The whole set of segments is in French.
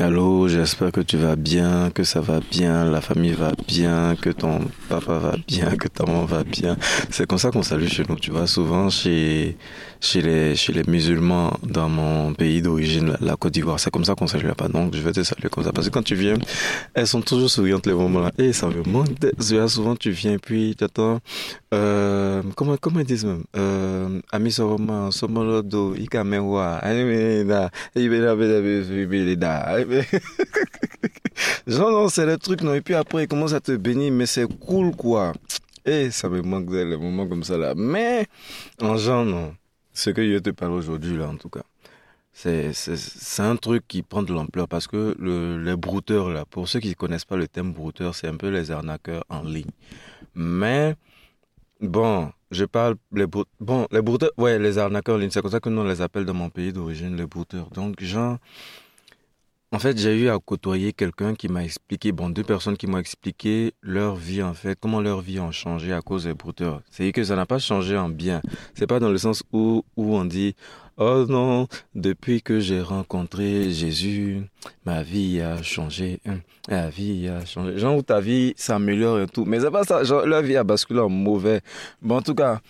Allô, j'espère que tu vas bien, que ça va bien, la famille va bien, que ton papa va bien, que ta maman va bien. C'est comme ça qu'on salue chez nous, tu vois. Souvent chez chez les chez les musulmans dans mon pays d'origine, la Côte d'Ivoire, c'est comme ça qu'on salue là-bas. Donc je vais te saluer comme ça parce que quand tu viens, elles sont toujours souriantes les moments là. Et ça me manque. Souvent tu viens puis tu attends. Euh, comment comment ils disent même euh, Ami Soroma, Somolodo, Ikamewa, Genre, non, c'est le truc, non. Et puis après, il commence à te bénir, mais c'est cool, quoi. Et ça me manque des moments comme ça, là. Mais, en genre, non. Ce que je te parle aujourd'hui, là, en tout cas. C'est, un truc qui prend de l'ampleur parce que le, les brouteurs, là, pour ceux qui ne connaissent pas le thème brouteur, c'est un peu les arnaqueurs en ligne. Mais, bon, je parle les bon les brouteurs ouais les arnaqueurs en ligne c'est comme ça que nous on les appelle dans mon pays d'origine les brouteurs donc genre en fait, j'ai eu à côtoyer quelqu'un qui m'a expliqué, bon, deux personnes qui m'ont expliqué leur vie, en fait, comment leur vie a changé à cause des brouteurs. C'est que ça n'a pas changé en bien. C'est pas dans le sens où, où on dit, oh non, depuis que j'ai rencontré Jésus, ma vie a changé, ma vie a changé. Genre où ta vie s'améliore et tout. Mais c'est pas ça, genre, leur vie a basculé en mauvais. Bon, en tout cas,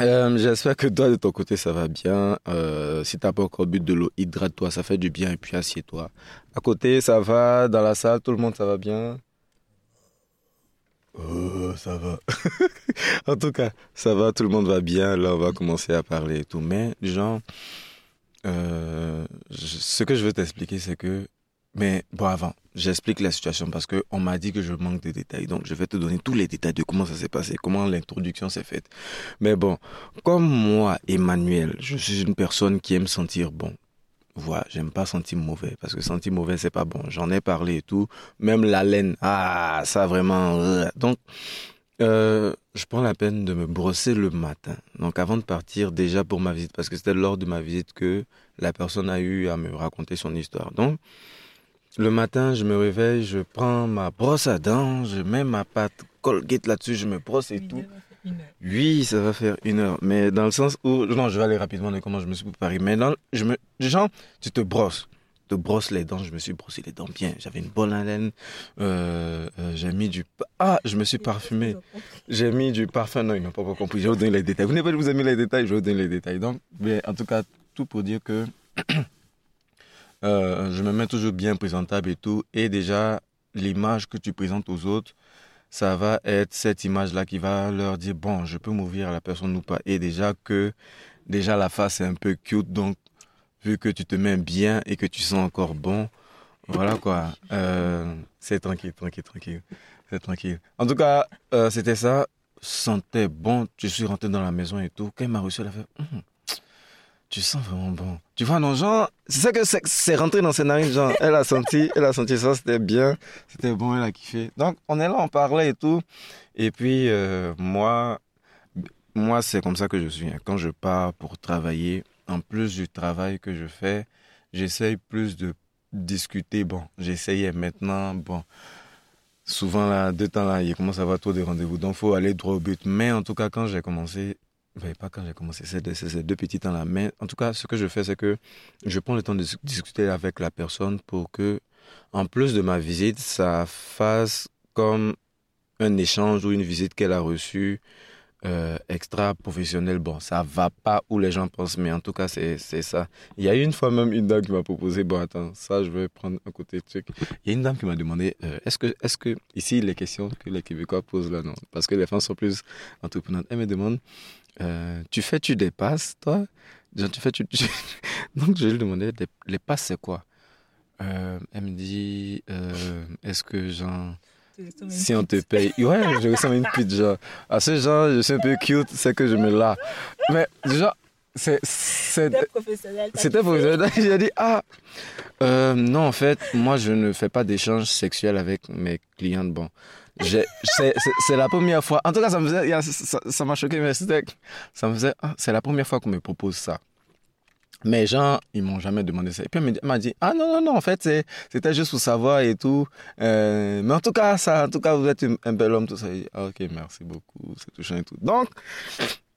euh, J'espère que toi, de ton côté, ça va bien. Euh, si t'as pas encore bu de l'eau, hydrate-toi, ça fait du bien et puis assieds-toi. À côté, ça va? Dans la salle, tout le monde, ça va bien? Oh, ça va. en tout cas, ça va, tout le monde va bien. Là, on va commencer à parler et tout. Mais, genre, euh, ce que je veux t'expliquer, c'est que mais bon, avant, j'explique la situation parce que on m'a dit que je manque de détails. Donc, je vais te donner tous les détails de comment ça s'est passé, comment l'introduction s'est faite. Mais bon, comme moi, Emmanuel, je suis une personne qui aime sentir bon. Voilà, j'aime pas sentir mauvais parce que sentir mauvais c'est pas bon. J'en ai parlé et tout. Même la laine, ah, ça vraiment. Euh. Donc, euh, je prends la peine de me brosser le matin. Donc avant de partir déjà pour ma visite, parce que c'était lors de ma visite que la personne a eu à me raconter son histoire. Donc, le matin, je me réveille, je prends ma brosse à dents, je mets ma pâte Colgate là-dessus, je me brosse et tout. Oui, ça va faire une heure. Mais dans le sens où, non, je vais aller rapidement de comment je me suis préparé. Mais dans, je me, genre, tu te brosses, tu te brosses les dents. Je me suis brossé les dents bien. J'avais une bonne haleine. Euh, euh, j'ai mis du, ah, je me suis parfumé. J'ai mis du parfum. Non, ils n'ont pas compris. Je vais vous donner les détails. Vous n'avez pas vous avez mis les détails. Je vais vous donner les détails. Donc, mais en tout cas, tout pour dire que Euh, je me mets toujours bien présentable et tout. Et déjà, l'image que tu présentes aux autres, ça va être cette image-là qui va leur dire, bon, je peux m'ouvrir à la personne ou pas. Et déjà que, déjà la face est un peu cute, donc, vu que tu te mets bien et que tu sens encore bon, voilà quoi. Euh, c'est tranquille, tranquille, tranquille. C'est tranquille. En tout cas, euh, c'était ça. Sentais bon. Je suis rentré dans la maison et tout. Quand il m'a reçu, elle a fait, hum, tu sens vraiment bon. Tu vois, non, genre, c'est ça que c'est rentré dans ses narines, genre, elle a senti, elle a senti ça, c'était bien, c'était bon, elle a kiffé. Donc, on est là, on parlait et tout. Et puis, euh, moi, moi, c'est comme ça que je suis. Hein. Quand je pars pour travailler, en plus du travail que je fais, j'essaye plus de discuter. Bon, j'essayais maintenant, bon, souvent là, deux temps là, il commence à avoir trop de rendez-vous. Donc, faut aller droit au but. Mais en tout cas, quand j'ai commencé, pas quand j'ai commencé, c'est deux, petits temps là. Mais en tout cas, ce que je fais, c'est que je prends le temps de discuter avec la personne pour que, en plus de ma visite, ça fasse comme un échange ou une visite qu'elle a reçue euh, extra professionnel. Bon, ça va pas où les gens pensent, mais en tout cas, c'est ça. Il y a une fois même une dame qui m'a proposé, bon, attends, ça, je vais prendre un côté truc. Il y a une dame qui m'a demandé, euh, est-ce que, est-ce que, ici, les questions que les Québécois posent là, non, parce que les femmes sont plus entreprenantes. Elle me demande, euh, tu fais, tu dépasses, toi? Tu fais, tu, Donc, je lui demandais, les passes, c'est quoi? Elle me dit, est-ce que, genre, si on te paye, ouais, je ressens une pute, genre, à ce genre, je suis un peu cute, c'est que je me lave. Mais, genre, c'est, c'était professionnel. C'était professionnel. J'ai dit, ah, non, en fait, moi, je ne fais pas d'échange sexuel avec mes clientes. Bon, c'est la première fois. En tout cas, ça me ça m'a choqué, mais c'était, ça me faisait, ah, c'est la première fois qu'on me propose ça. Mais gens, ils m'ont jamais demandé ça. Et puis elle m'a dit, ah non, non, non, en fait, c'était juste pour savoir et tout. Euh, mais en tout cas, ça, en tout cas, vous êtes un bel homme, tout ça. Ah, ok, merci beaucoup, c'est touchant et tout. Donc,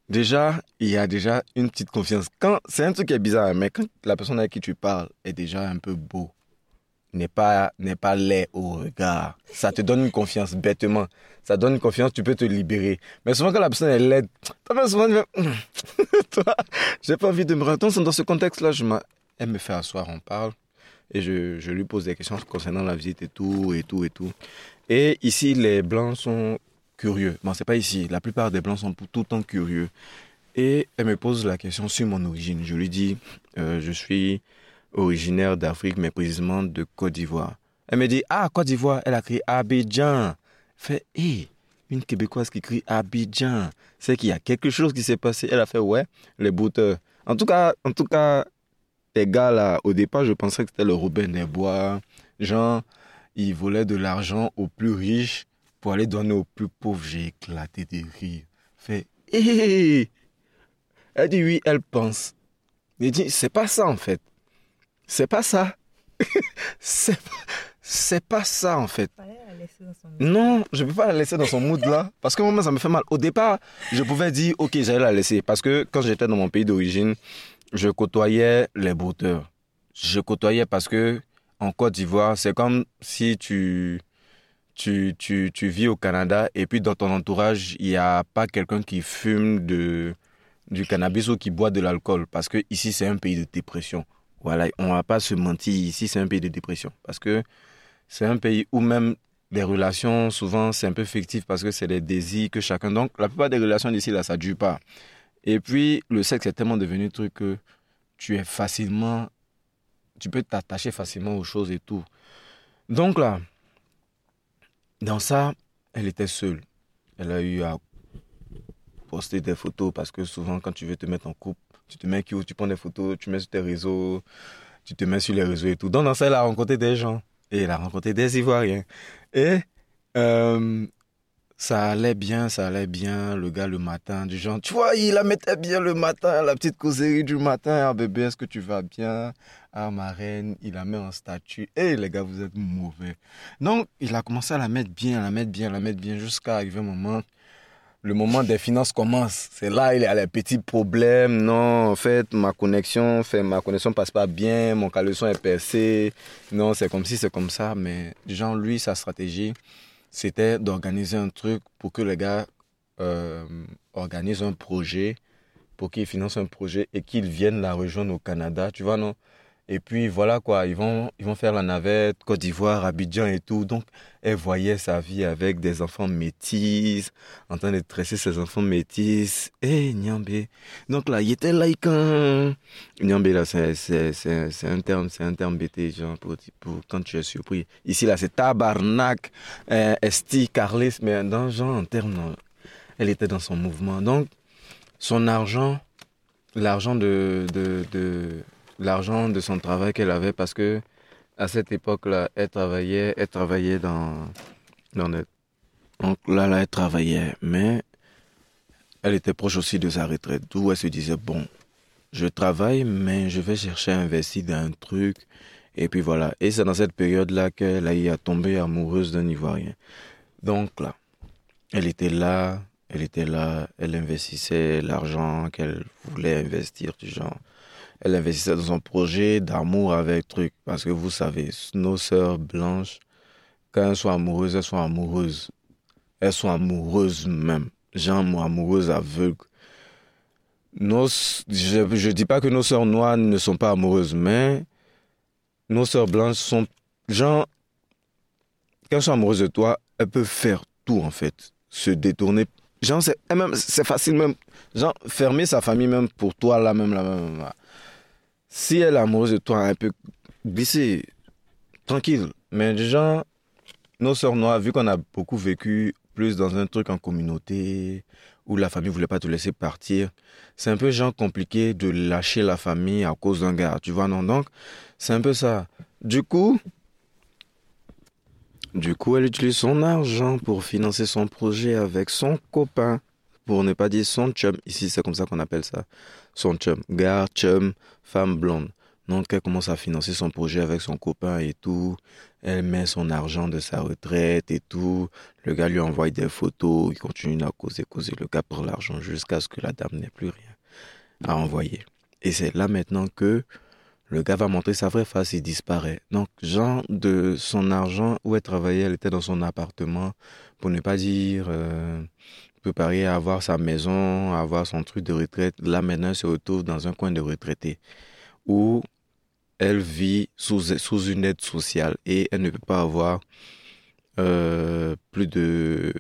déjà, il y a déjà une petite confiance. C'est un truc qui est bizarre, mais quand la personne avec qui tu parles est déjà un peu beau, n'est pas, n'est pas laid au regard. Ça te donne une confiance bêtement. Ça donne une confiance, tu peux te libérer. Mais souvent, quand la personne est laide, souvent, toi, j'ai pas envie de me rendre Dans ce contexte-là, je elle me fait asseoir, on parle. Et je, je lui pose des questions concernant la visite et tout, et tout, et tout. Et ici, les Blancs sont curieux. Bon, c'est pas ici. La plupart des Blancs sont tout le temps curieux. Et elle me pose la question sur mon origine. Je lui dis, euh, je suis originaire d'Afrique, mais précisément de Côte d'Ivoire. Elle me dit, ah, Côte d'Ivoire, elle a crié Abidjan. Fait, hé, une Québécoise qui crie Abidjan. C'est qu'il y a quelque chose qui s'est passé. Elle a fait, ouais, les bouteurs. En tout cas, en tout cas, les gars là, au départ, je pensais que c'était le Robin des Bois. Genre, ils volaient de l'argent aux plus riches pour aller donner aux plus pauvres. J'ai éclaté de rire. Fait, hé, Elle dit oui, elle pense. Il dit, c'est pas ça en fait. C'est pas ça. c'est c'est pas ça en fait. Non, je peux pas la laisser dans son mood là. Parce que moi, ça me fait mal. Au départ, je pouvais dire, ok, j'allais la laisser. Parce que quand j'étais dans mon pays d'origine, je côtoyais les brouteurs. Je côtoyais parce que en Côte d'Ivoire, c'est comme si tu, tu, tu, tu, vis au Canada et puis dans ton entourage, il n'y a pas quelqu'un qui fume de, du cannabis ou qui boit de l'alcool. Parce que ici, c'est un pays de dépression. Voilà, on va pas se mentir, ici c'est un pays de dépression. Parce que c'est un pays où même les relations, souvent, c'est un peu fictif parce que c'est des désirs que chacun. Donc, la plupart des relations d'ici, là, ça ne dure pas. Et puis, le sexe est tellement devenu un truc que tu es facilement. Tu peux t'attacher facilement aux choses et tout. Donc, là, dans ça, elle était seule. Elle a eu à poster des photos parce que souvent, quand tu veux te mettre en couple, tu te mets qui tu prends des photos, tu mets sur tes réseaux, tu te mets sur les réseaux et tout. Donc, dans ça, elle a rencontré des gens et elle a rencontré des Ivoiriens. Et euh, ça allait bien, ça allait bien, le gars le matin, du genre, tu vois, il la mettait bien le matin, la petite causerie du matin, ah bébé, est-ce que tu vas bien? Ah ma reine, il la met en statut, et les gars, vous êtes mauvais. Donc, il a commencé à la mettre bien, la mettre bien, la mettre bien, jusqu'à arriver un moment le moment des finances commence. C'est là il y a les petits problèmes. Non, en fait, ma connexion, fait, ma connexion passe pas bien, mon caleçon est percé. Non, c'est comme si, c'est comme ça. Mais genre, lui, sa stratégie, c'était d'organiser un truc pour que les gars euh, organisent un projet, pour qu'ils financent un projet et qu'ils viennent la rejoindre au Canada. Tu vois, non? Et puis voilà quoi, ils vont, ils vont faire la navette, Côte d'Ivoire, Abidjan et tout. Donc elle voyait sa vie avec des enfants métis, en train de tresser ses enfants métis. Eh, hey, Nyambé. Donc là, il était laïcan. Nyambé là, c'est, un terme, c'est un terme bêté, genre, pour, pour, quand tu es surpris. Ici là, c'est tabarnak, euh, esti, carlis, mais dans genre, en termes, elle était dans son mouvement. Donc, son argent, l'argent de l'argent de son travail qu'elle avait parce que à cette époque-là, elle travaillait, elle travaillait dans, dans donc là, elle travaillait, mais elle était proche aussi de sa retraite, d'où elle se disait bon, je travaille, mais je vais chercher à investir dans un truc, et puis voilà. Et c'est dans cette période-là qu'elle a, a tombé amoureuse d'un Ivoirien. Donc là, elle était là, elle était là, elle investissait l'argent qu'elle voulait investir, du genre elle investissait dans son projet d'amour avec truc. Parce que vous savez, nos sœurs blanches, quand elles sont amoureuses, elles sont amoureuses. Elles sont amoureuses même. Genre amoureuses aveugles. Nos, je ne dis pas que nos sœurs noires ne sont pas amoureuses, mais nos sœurs blanches sont, genre, quand elles sont amoureuses de toi, elles peuvent faire tout en fait. Se détourner. Genre, c'est facile même. Genre, fermer sa famille même pour toi, là même, là même. Si elle est amoureuse de toi, un peu glisser, tranquille. Mais déjà, nos sœurs noires, vu qu'on a beaucoup vécu plus dans un truc en communauté, où la famille voulait pas te laisser partir, c'est un peu genre compliqué de lâcher la famille à cause d'un gars, tu vois, non? Donc, c'est un peu ça. Du coup, du coup, elle utilise son argent pour financer son projet avec son copain, pour ne pas dire son chum. Ici, c'est comme ça qu'on appelle ça son chum, gars, chum, femme blonde. Donc elle commence à financer son projet avec son copain et tout. Elle met son argent de sa retraite et tout. Le gars lui envoie des photos. Il continue à causer, causer. Le gars prend l'argent jusqu'à ce que la dame n'ait plus rien à envoyer. Et c'est là maintenant que Le gars va montrer sa vraie face, il disparaît. Donc, Jean, de son argent, où elle travaillait, elle était dans son appartement, pour ne pas dire, euh, préparer à avoir sa maison, à avoir son truc de retraite. Là, maintenant, elle se retrouve dans un coin de retraité, où elle vit sous, sous une aide sociale et elle ne peut pas avoir euh, plus de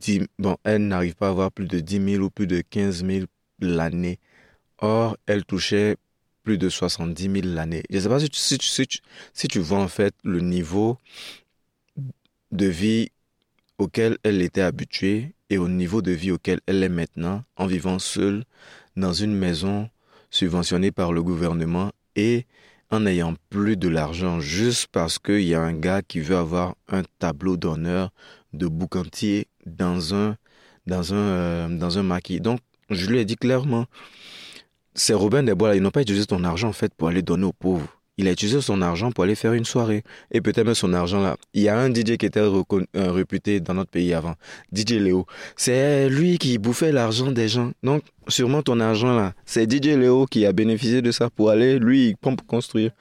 10, bon, elle n'arrive pas à avoir plus de 10 000 ou plus de 15 000 l'année. Or, elle touchait plus de 70 000 l'année. Je ne sais pas si tu, si, tu, si, tu, vois en fait le niveau de vie auquel elle était habituée et au niveau de vie auquel elle est maintenant en vivant seule dans une maison subventionnée par le gouvernement et en n'ayant plus de l'argent juste parce qu'il y a un gars qui veut avoir un tableau d'honneur de boucantier dans un, dans un, euh, dans un maquis. Donc, je lui ai dit clairement, c'est Robin Desbois, là, ils n'ont pas utilisé ton argent en fait pour aller donner aux pauvres. Il a utilisé son argent pour aller faire une soirée. Et peut-être même son argent là. Il y a un DJ qui était euh, réputé dans notre pays avant. DJ Léo. C'est lui qui bouffait l'argent des gens. Donc, sûrement ton argent là. C'est DJ Léo qui a bénéficié de ça pour aller, lui, il construire.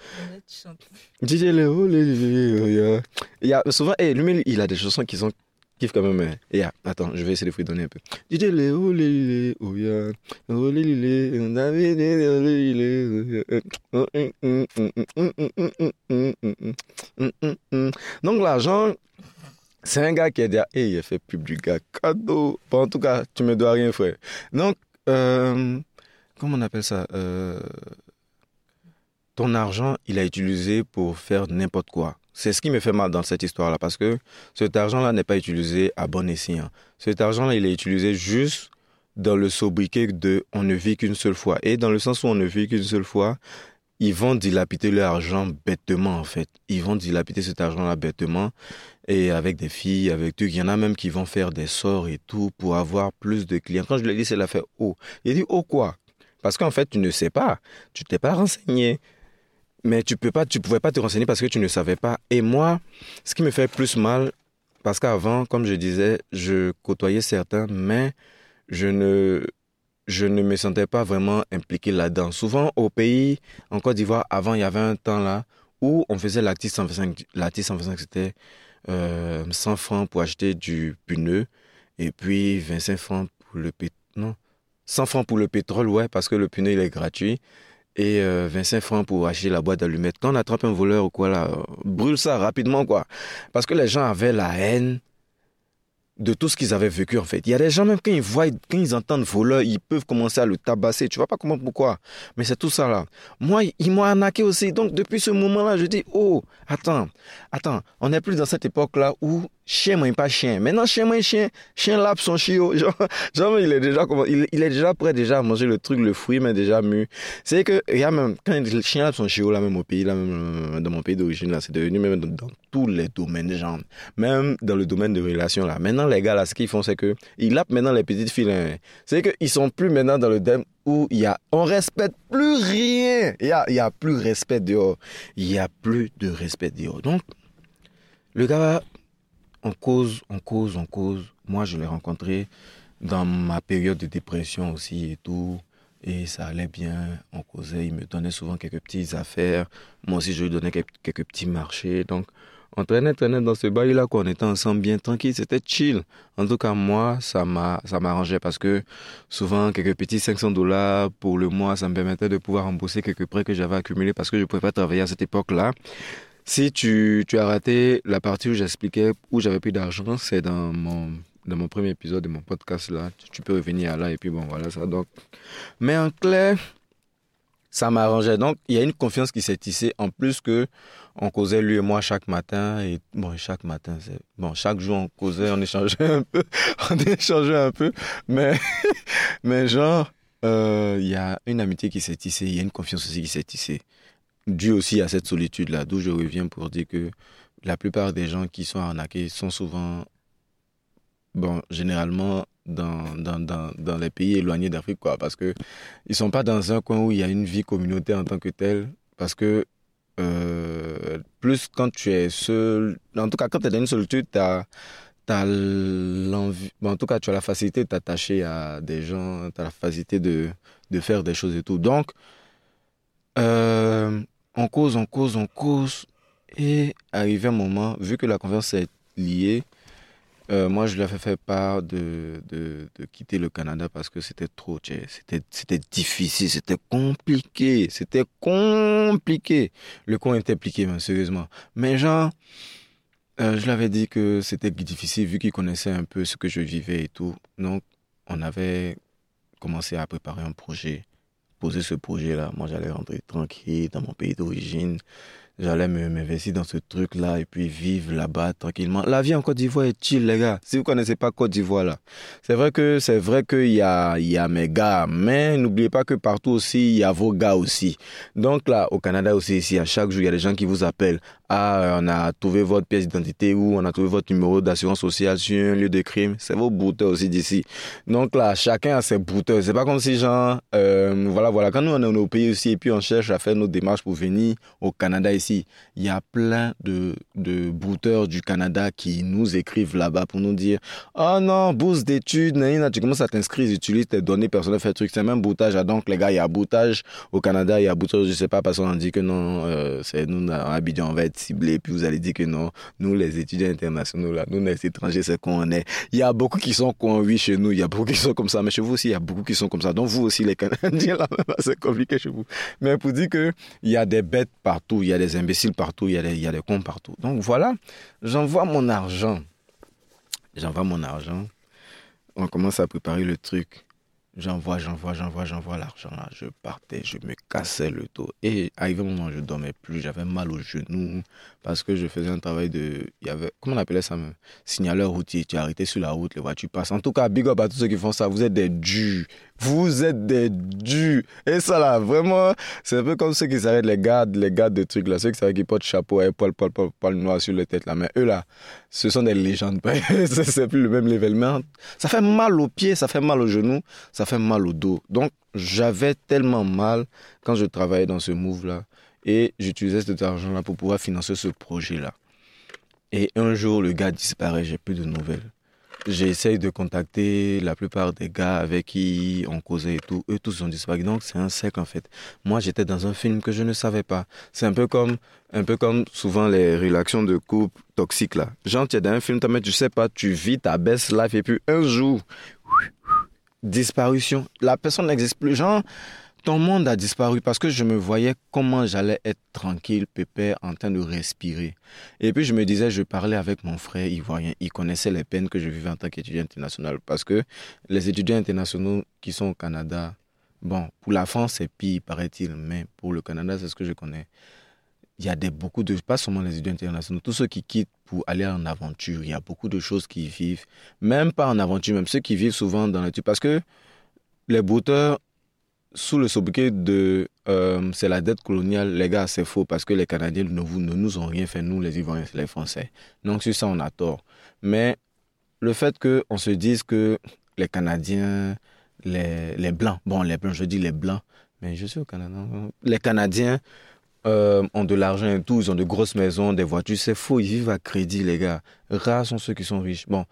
DJ Léo, il y a, souvent, et lui, il a des chansons qui sont kiffe quand même. Et ah, attends, je vais essayer de fredonner un peu. Yeah. Donc l'argent, c'est un gars qui a dit, hey, il fait pub du gars cadeau. Bon, en tout cas, tu me dois rien, frère. Donc, euh, comment on appelle ça euh, Ton argent, il a utilisé pour faire n'importe quoi. C'est ce qui me fait mal dans cette histoire-là, parce que cet argent-là n'est pas utilisé à bon escient. Cet argent-là, il est utilisé juste dans le sobriquet de on ne vit qu'une seule fois. Et dans le sens où on ne vit qu'une seule fois, ils vont dilapider leur argent bêtement, en fait. Ils vont dilapider cet argent-là bêtement. Et avec des filles, avec tout. Il y en a même qui vont faire des sorts et tout pour avoir plus de clients. Quand je lui ai dit, c'est l'affaire oh. Il dit, oh quoi? Parce qu'en fait, tu ne sais pas. Tu t'es pas renseigné mais tu peux pas, tu pouvais pas te renseigner parce que tu ne savais pas. Et moi, ce qui me fait plus mal, parce qu'avant, comme je disais, je côtoyais certains, mais je ne, je ne me sentais pas vraiment impliqué là-dedans. Souvent, au pays, en Côte d'Ivoire, avant, il y avait un temps là où on faisait l'actif 125. L'actif 125, c'était euh, 100 francs pour acheter du pneu et puis 25 francs pour le pétrole. Non, 100 francs pour le pétrole, ouais, parce que le pneu, il est gratuit et 25 euh, francs pour acheter la boîte d'allumettes. Quand on attrape un voleur ou quoi là, brûle ça rapidement quoi. Parce que les gens avaient la haine de tout ce qu'ils avaient vécu en fait. Il y a des gens même quand ils voient, quand ils entendent voleur, ils peuvent commencer à le tabasser. Tu vois pas comment pourquoi. Mais c'est tout ça là. Moi, ils m'ont arnaqué aussi. Donc depuis ce moment-là, je dis oh attends, attends, on n'est plus dans cette époque là où chien mange pas chien. Maintenant, chien mange chien, chien lape son chiot. Genre, genre il est déjà il, est déjà prêt déjà à manger le truc, le fruit, mais déjà mu. C'est que, il y a même, quand le chien lape son chiot, là, même au pays, là, même dans mon pays d'origine, là, c'est devenu même dans, tous les domaines, genre. Même dans le domaine de relations, là. Maintenant, les gars, là, ce qu'ils font, c'est que, ils lapent maintenant les petites filles, hein. C'est qu'ils sont plus maintenant dans le thème où il y a, on respecte plus rien. Il y a, il y a plus respect dehors. Il y a plus de respect dehors. Donc, le gars, on cause, on cause, on cause. Moi, je l'ai rencontré dans ma période de dépression aussi et tout. Et ça allait bien, on causait, il me donnait souvent quelques petites affaires. Moi aussi, je lui donnais quelques, petits marchés. Donc, on traînait, traînait dans ce bail-là, quoi. On était ensemble bien tranquille, c'était chill. En tout cas, moi, ça m'arrangeait parce que souvent, quelques petits 500 dollars pour le mois, ça me permettait de pouvoir rembourser quelques prêts que j'avais accumulés parce que je ne pouvais pas travailler à cette époque-là. Si tu, as raté la partie où j'expliquais où j'avais plus d'argent, c'est dans mon, premier épisode de mon podcast là. Tu, peux revenir là et puis bon, voilà ça. Donc, mais en clair, ça m'arrangeait. Donc, il y a une confiance qui s'est tissée. En plus que on causait lui et moi chaque matin. Et bon, chaque matin, c'est bon, chaque jour on causait, on échangeait un peu, on échangeait un peu. Mais, mais genre, euh, il y a une amitié qui s'est tissée. Il y a une confiance aussi qui s'est tissée dû aussi à cette solitude-là, d'où je reviens pour dire que la plupart des gens qui sont arnaqués sont souvent, bon, généralement dans, dans, dans, dans les pays éloignés d'Afrique, quoi, parce que ils sont pas dans un coin où il y a une vie communautaire en tant que telle, parce que euh, plus quand tu es seul, en tout cas quand tu es dans une solitude, tu as, l'envie, en tout cas tu as la facilité de t'attacher à des gens, tu as la facilité de, de faire des choses et tout. Donc, euh, on cause, on cause, on cause. Et arrivé un moment, vu que la confiance est liée, euh, moi, je lui ai fait part de, de, de, quitter le Canada parce que c'était trop, c'était, c'était difficile, c'était compliqué, c'était compliqué. Le con était impliqué, sérieusement. Mais genre, euh, je lui avais dit que c'était difficile vu qu'il connaissait un peu ce que je vivais et tout. Donc, on avait commencé à préparer un projet, poser ce projet-là. Moi, j'allais rentrer tranquille dans mon pays d'origine j'allais m'investir dans ce truc-là et puis vivre là-bas tranquillement. La vie en Côte d'Ivoire est chill, les gars. Si vous connaissez pas Côte d'Ivoire, là, c'est vrai que c'est vrai qu'il y a, il y a mes gars, mais n'oubliez pas que partout aussi, il y a vos gars aussi. Donc là, au Canada aussi, ici, à chaque jour, il y a des gens qui vous appellent. Ah, on a trouvé votre pièce d'identité ou on a trouvé votre numéro d'assurance sociale lieu de crime. C'est vos bouteurs aussi d'ici. Donc là, chacun a ses bouteurs. C'est pas comme si genre, euh, voilà, voilà. Quand nous on est au pays aussi et puis on cherche à faire nos démarches pour venir au Canada ici, il y a plein de, de bouteurs du Canada qui nous écrivent là-bas pour nous dire, oh non, bourse d'études, tu commences à t'inscrire, ils utilisent tes données personnelles, fait truc. C'est même boutage. Donc les gars, il y a boutage au Canada, il y a boutage, je sais pas, parce qu'on dit que non, euh, c'est nous, à Abidjan, on va être ciblé, puis vous allez dire que non, nous les étudiants internationaux, là, nous les étrangers, c'est qu'on est. Il y a beaucoup qui sont oui chez nous, il y a beaucoup qui sont comme ça, mais chez vous aussi, il y a beaucoup qui sont comme ça. Donc vous aussi, les Canadiens, là, c'est compliqué chez vous. Mais pour dire que il y a des bêtes partout, il y a des imbéciles partout, il y il y a des cons partout. Donc voilà, j'envoie mon argent. J'envoie mon argent. On commence à préparer le truc. J'envoie, j'envoie, j'envoie, j'envoie l'argent là. Je partais, je me cassais le dos. Et arrivé un moment, je dormais plus. J'avais mal aux genoux parce que je faisais un travail de. Il y avait. Comment on appelait ça même Signaleur routier. Tu es sur la route, les voitures passent. En tout cas, big up à tous ceux qui font ça. Vous êtes des durs. Vous êtes des durs. Et ça là, vraiment, c'est un peu comme ceux qui s'arrêtent, les gardes, les gardes de trucs là. Ceux qui s'arrêtent, qui portent chapeau et poil, poil, poil, poil noir sur la tête là. Mais eux là, ce sont des légendes. c'est plus le même. Mais ça fait mal aux pieds, ça fait mal aux genoux, ça fait mal au dos. Donc, j'avais tellement mal quand je travaillais dans ce move-là. Et j'utilisais cet argent-là pour pouvoir financer ce projet-là. Et un jour, le gars disparaît, j'ai plus de nouvelles. J'essaye de contacter la plupart des gars avec qui on causait et tout. Eux tous ont disparu. Donc c'est un sec en fait. Moi j'étais dans un film que je ne savais pas. C'est un peu comme, un peu comme souvent les relations de couple toxiques là. Genre tu es dans un film, mais tu sais pas, tu vis ta best life et puis un jour, disparition. La personne n'existe plus. Genre, ton monde a disparu parce que je me voyais comment j'allais être tranquille, pépère, en train de respirer. Et puis je me disais, je parlais avec mon frère ivoirien. Il connaissait les peines que je vivais en tant qu'étudiant international. Parce que les étudiants internationaux qui sont au Canada, bon, pour la France, c'est pire, paraît-il. Mais pour le Canada, c'est ce que je connais. Il y a des, beaucoup de, pas seulement les étudiants internationaux, tous ceux qui quittent pour aller en aventure, il y a beaucoup de choses qu'ils vivent. Même pas en aventure, même ceux qui vivent souvent dans la. Parce que les bouteurs sous le sobriquet de euh, c'est la dette coloniale, les gars, c'est faux parce que les Canadiens ne, ne nous ont rien fait, nous les Ivoiriens, les Français. Donc sur ça, on a tort. Mais le fait qu'on se dise que les Canadiens, les, les Blancs, bon, les Blancs, je dis les Blancs, mais je suis au Canada, les Canadiens euh, ont de l'argent et tout, ils ont de grosses maisons, des voitures, c'est faux, ils vivent à crédit, les gars. Rares sont ceux qui sont riches. Bon,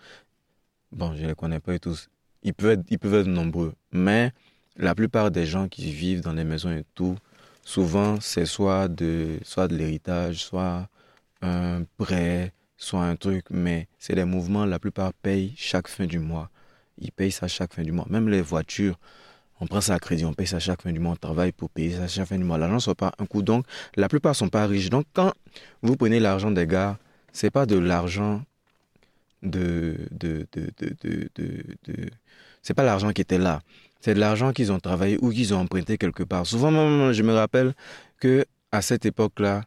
bon je ne les connais pas tous. Ils peuvent ils peuvent être nombreux, mais la plupart des gens qui vivent dans les maisons et tout, souvent c'est soit de, l'héritage, soit un prêt, soit un truc, mais c'est des mouvements, la plupart payent chaque fin du mois. Ils payent ça chaque fin du mois. Même les voitures, on prend ça à crédit, on paye ça chaque fin du mois, on travaille pour payer ça chaque fin du mois. L'argent ne soit pas un coup. Donc, la plupart ne sont pas riches. Donc, quand vous prenez l'argent des gars, c'est pas de l'argent c'est pas l'argent qui était là c'est de l'argent qu'ils ont travaillé ou qu'ils ont emprunté quelque part. Souvent, même, je me rappelle que à cette époque-là,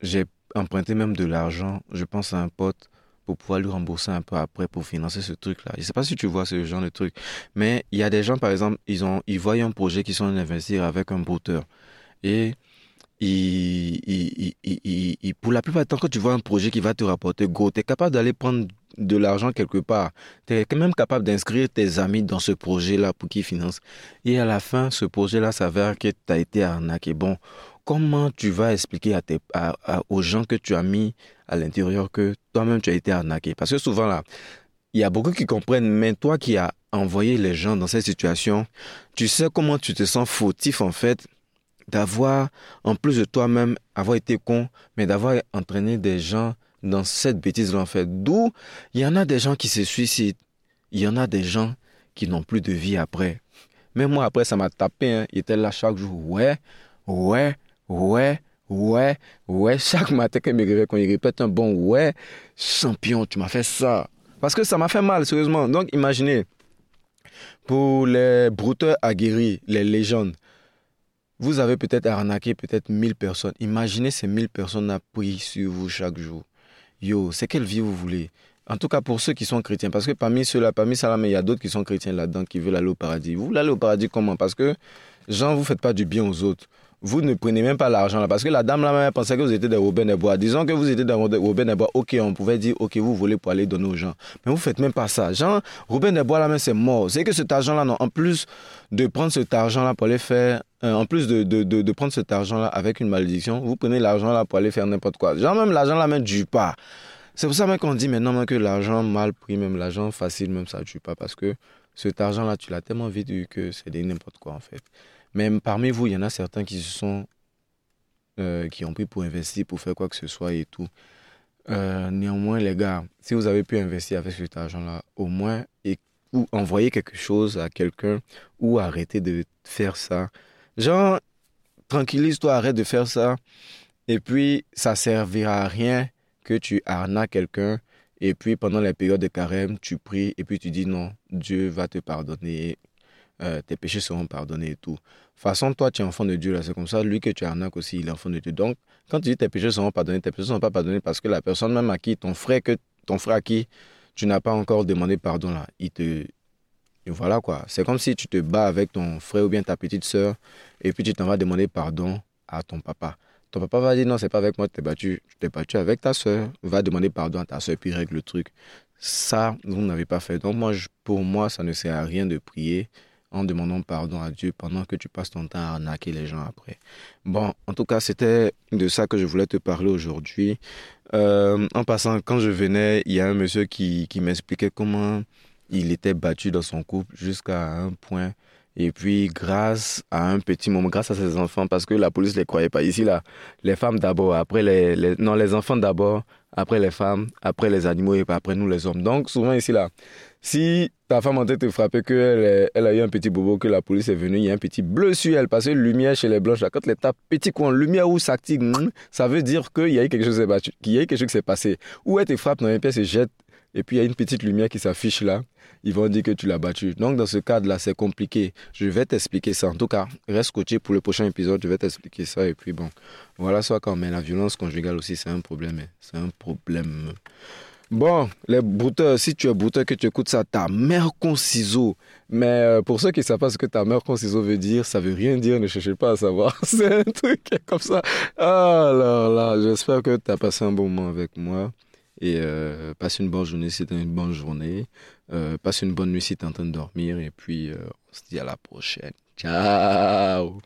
j'ai emprunté même de l'argent, je pense à un pote, pour pouvoir lui rembourser un peu après pour financer ce truc-là. Je ne sais pas si tu vois ce genre de truc, mais il y a des gens, par exemple, ils, ont, ils voient un projet qui sont investir avec un brouteur. Et pour la plupart du temps, quand tu vois un projet qui va te rapporter go, tu es capable d'aller prendre de l'argent quelque part. Tu es quand même capable d'inscrire tes amis dans ce projet-là pour qu'ils financent. Et à la fin, ce projet-là s'avère que tu as été arnaqué. Bon, comment tu vas expliquer à tes, aux gens que tu as mis à l'intérieur que toi-même tu as été arnaqué? Parce que souvent là, il y a beaucoup qui comprennent, mais toi qui as envoyé les gens dans cette situation, tu sais comment tu te sens fautif en fait d'avoir, en plus de toi-même, avoir été con, mais d'avoir entraîné des gens dans cette bêtise-là, en. D'où il y en a des gens qui se suicident. Il y en a des gens qui n'ont plus de vie après. Même moi, après, ça m'a tapé. Hein. Il était là chaque jour. Ouais, ouais, ouais, ouais, ouais. Chaque matin, quand il me réveille, quand il répète un bon ouais, champion, tu m'as fait ça. Parce que ça m'a fait mal, sérieusement. Donc, imaginez, pour les brouteurs aguerris, les légendes, vous avez peut-être arnaqué peut-être 1000 personnes. Imaginez ces 1000 personnes à sur vous chaque jour. Yo, c'est quelle vie vous voulez? En tout cas pour ceux qui sont chrétiens. Parce que parmi ceux-là, parmi ça, il y a d'autres qui sont chrétiens là-dedans, qui veulent aller au paradis. Vous voulez aller au paradis comment? Parce que, gens, vous ne faites pas du bien aux autres vous ne prenez même pas l'argent là. Parce que la dame là-même pensait que vous étiez des Robin des Bois. Disons que vous étiez des Robin des Bois, ok, on pouvait dire, ok, vous voulez pour aller donner aux gens. Mais vous faites même pas ça. Jean, Robin des Bois là-même, c'est mort. C'est que cet argent là, en plus de prendre cet argent là pour aller faire, euh, en plus de, prendre cet argent là avec une malédiction, vous prenez l'argent là pour aller faire n'importe quoi. Genre même l'argent là même du pas. C'est pour ça même qu'on dit maintenant que l'argent mal pris, même l'argent facile, même ça ne tue pas. Parce que cet argent là, tu l'as tellement vite que c'est n'importe quoi en fait. Mais parmi vous, il y en a certains qui se sont euh, qui ont pris pour investir, pour faire quoi que ce soit et tout. Euh, néanmoins, les gars, si vous avez pu investir avec cet argent-là, au moins, et, ou envoyer quelque chose à quelqu'un, ou arrêter de faire ça. Genre, tranquillise-toi, arrête de faire ça. Et puis, ça servira à rien que tu arnaques quelqu'un. Et puis, pendant les périodes de carême, tu pries et puis tu dis non, Dieu va te pardonner euh, tes péchés seront pardonnés et tout. Façon, toi, tu es enfant de Dieu, là, c'est comme ça. Lui que tu arnaques aussi, il est enfant de Dieu. Donc, quand tu dis tes péchés seront pardonnés, tes péchés ne seront pas pardonnés parce que la personne même à qui, ton frère, que, ton frère à qui tu n'as pas encore demandé pardon, là, il te. voilà quoi. C'est comme si tu te bats avec ton frère ou bien ta petite soeur et puis tu t'en vas demander pardon à ton papa. Ton papa va dire non, c'est pas avec moi que tu t'es battu. Tu t'es battu avec ta soeur. Va demander pardon à ta soeur puis règle le truc. Ça, vous n'avez pas fait. Donc, moi, pour moi, ça ne sert à rien de prier en demandant pardon à Dieu pendant que tu passes ton temps à arnaquer les gens après. Bon, en tout cas, c'était de ça que je voulais te parler aujourd'hui. Euh, en passant, quand je venais, il y a un monsieur qui, qui m'expliquait comment il était battu dans son couple jusqu'à un point. Et puis, grâce à un petit moment, grâce à ses enfants, parce que la police ne les croyait pas. Ici, là, les femmes d'abord, après les, les, Non, les enfants d'abord, après les femmes, après les animaux et après nous les hommes. Donc, souvent ici, là, si ta femme en tête te frapper qu'elle elle a eu un petit bobo, que la police est venue, il y a un petit bleu sur elle, parce que lumière chez les blanches, là, quand les tapes petit coin, lumière où s'active, hmm, ça veut dire qu'il y a eu quelque chose qui s'est passé. Ou elle te frappe dans les pièces et jette, et puis il y a une petite lumière qui s'affiche là, ils vont dire que tu l'as battu. Donc dans ce cadre-là, c'est compliqué. Je vais t'expliquer ça. En tout cas, reste coaché pour le prochain épisode, je vais t'expliquer ça. Et puis bon, voilà soit quand mais la violence conjugale aussi, c'est un problème. Hein. C'est un problème. Bon, les brouteurs, si tu es brouteur que tu écoutes ça, ta mère con ciseau. Mais euh, pour ceux qui ne savent pas ce que ta mère con ciseau veut dire, ça veut rien dire, ne cherchez pas à savoir. C'est un truc comme ça. Alors là, j'espère que tu as passé un bon moment avec moi. Et euh, passe une bonne journée si tu une bonne journée. Euh, passe une bonne nuit si tu es en train de dormir. Et puis, on se dit à la prochaine. Ciao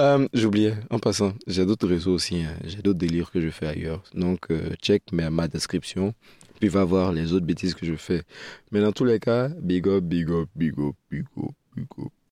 J'oubliais, en passant, j'ai d'autres réseaux aussi. Hein. J'ai d'autres délires que je fais ailleurs. Donc, check ma description. Puis va voir les autres bêtises que je fais. Mais dans tous les cas, big up, big up, big up, big up, big up.